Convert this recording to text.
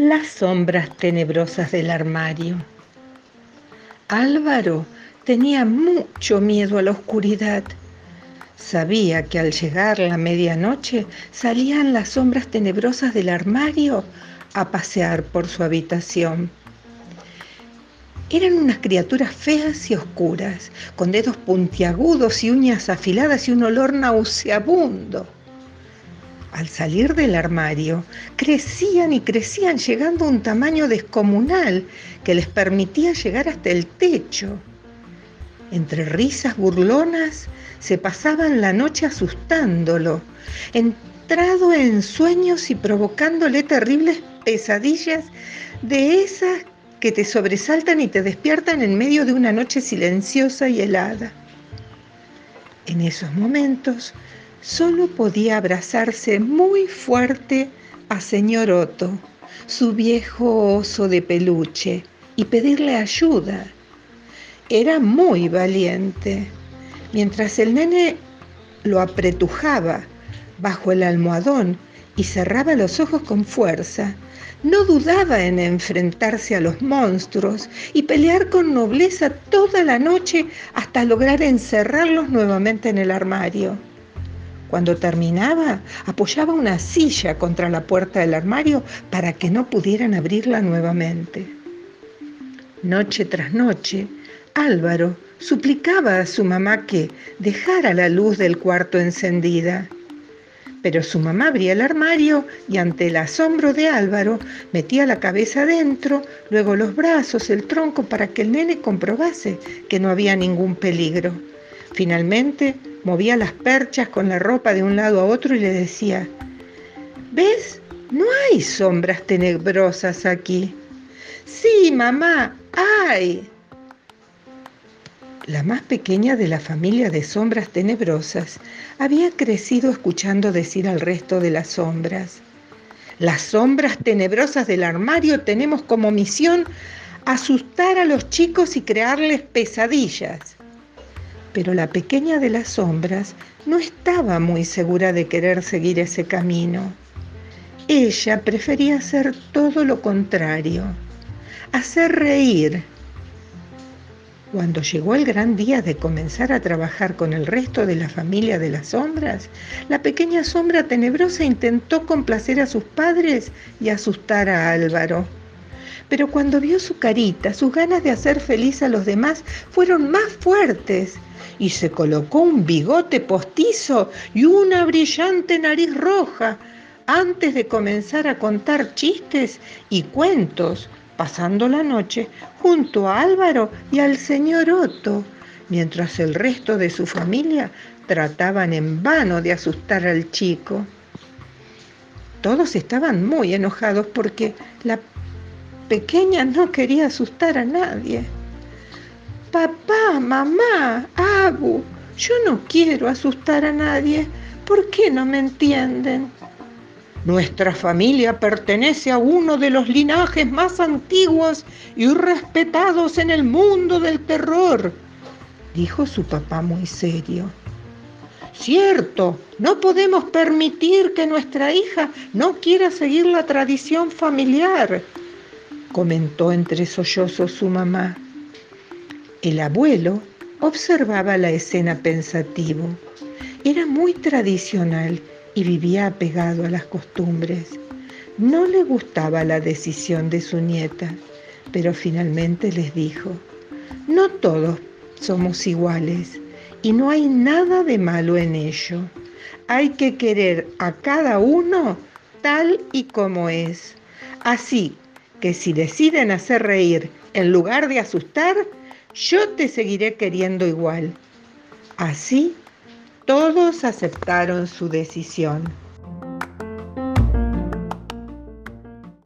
Las sombras tenebrosas del armario. Álvaro tenía mucho miedo a la oscuridad. Sabía que al llegar la medianoche salían las sombras tenebrosas del armario a pasear por su habitación. Eran unas criaturas feas y oscuras, con dedos puntiagudos y uñas afiladas y un olor nauseabundo. Al salir del armario, crecían y crecían llegando a un tamaño descomunal que les permitía llegar hasta el techo. Entre risas burlonas se pasaban la noche asustándolo, entrado en sueños y provocándole terribles pesadillas de esas que te sobresaltan y te despiertan en medio de una noche silenciosa y helada. En esos momentos solo podía abrazarse muy fuerte a señor Otto, su viejo oso de peluche, y pedirle ayuda. Era muy valiente. Mientras el nene lo apretujaba bajo el almohadón y cerraba los ojos con fuerza, no dudaba en enfrentarse a los monstruos y pelear con nobleza toda la noche hasta lograr encerrarlos nuevamente en el armario. Cuando terminaba, apoyaba una silla contra la puerta del armario para que no pudieran abrirla nuevamente. Noche tras noche, Álvaro suplicaba a su mamá que dejara la luz del cuarto encendida. Pero su mamá abría el armario y ante el asombro de Álvaro metía la cabeza adentro, luego los brazos, el tronco para que el nene comprobase que no había ningún peligro. Finalmente movía las perchas con la ropa de un lado a otro y le decía, ¿ves? No hay sombras tenebrosas aquí. Sí, mamá, hay. La más pequeña de la familia de sombras tenebrosas había crecido escuchando decir al resto de las sombras, las sombras tenebrosas del armario tenemos como misión asustar a los chicos y crearles pesadillas pero la pequeña de las sombras no estaba muy segura de querer seguir ese camino. Ella prefería hacer todo lo contrario, hacer reír. Cuando llegó el gran día de comenzar a trabajar con el resto de la familia de las sombras, la pequeña sombra tenebrosa intentó complacer a sus padres y asustar a Álvaro. Pero cuando vio su carita, sus ganas de hacer feliz a los demás fueron más fuertes y se colocó un bigote postizo y una brillante nariz roja antes de comenzar a contar chistes y cuentos, pasando la noche junto a Álvaro y al señor Otto, mientras el resto de su familia trataban en vano de asustar al chico. Todos estaban muy enojados porque la pequeña no quería asustar a nadie. Papá, mamá, Abu, yo no quiero asustar a nadie. ¿Por qué no me entienden? Nuestra familia pertenece a uno de los linajes más antiguos y respetados en el mundo del terror, dijo su papá muy serio. Cierto, no podemos permitir que nuestra hija no quiera seguir la tradición familiar, comentó entre sollozos su mamá. El abuelo observaba la escena pensativo. Era muy tradicional y vivía apegado a las costumbres. No le gustaba la decisión de su nieta, pero finalmente les dijo, no todos somos iguales y no hay nada de malo en ello. Hay que querer a cada uno tal y como es. Así que si deciden hacer reír en lugar de asustar, yo te seguiré queriendo igual. Así, todos aceptaron su decisión.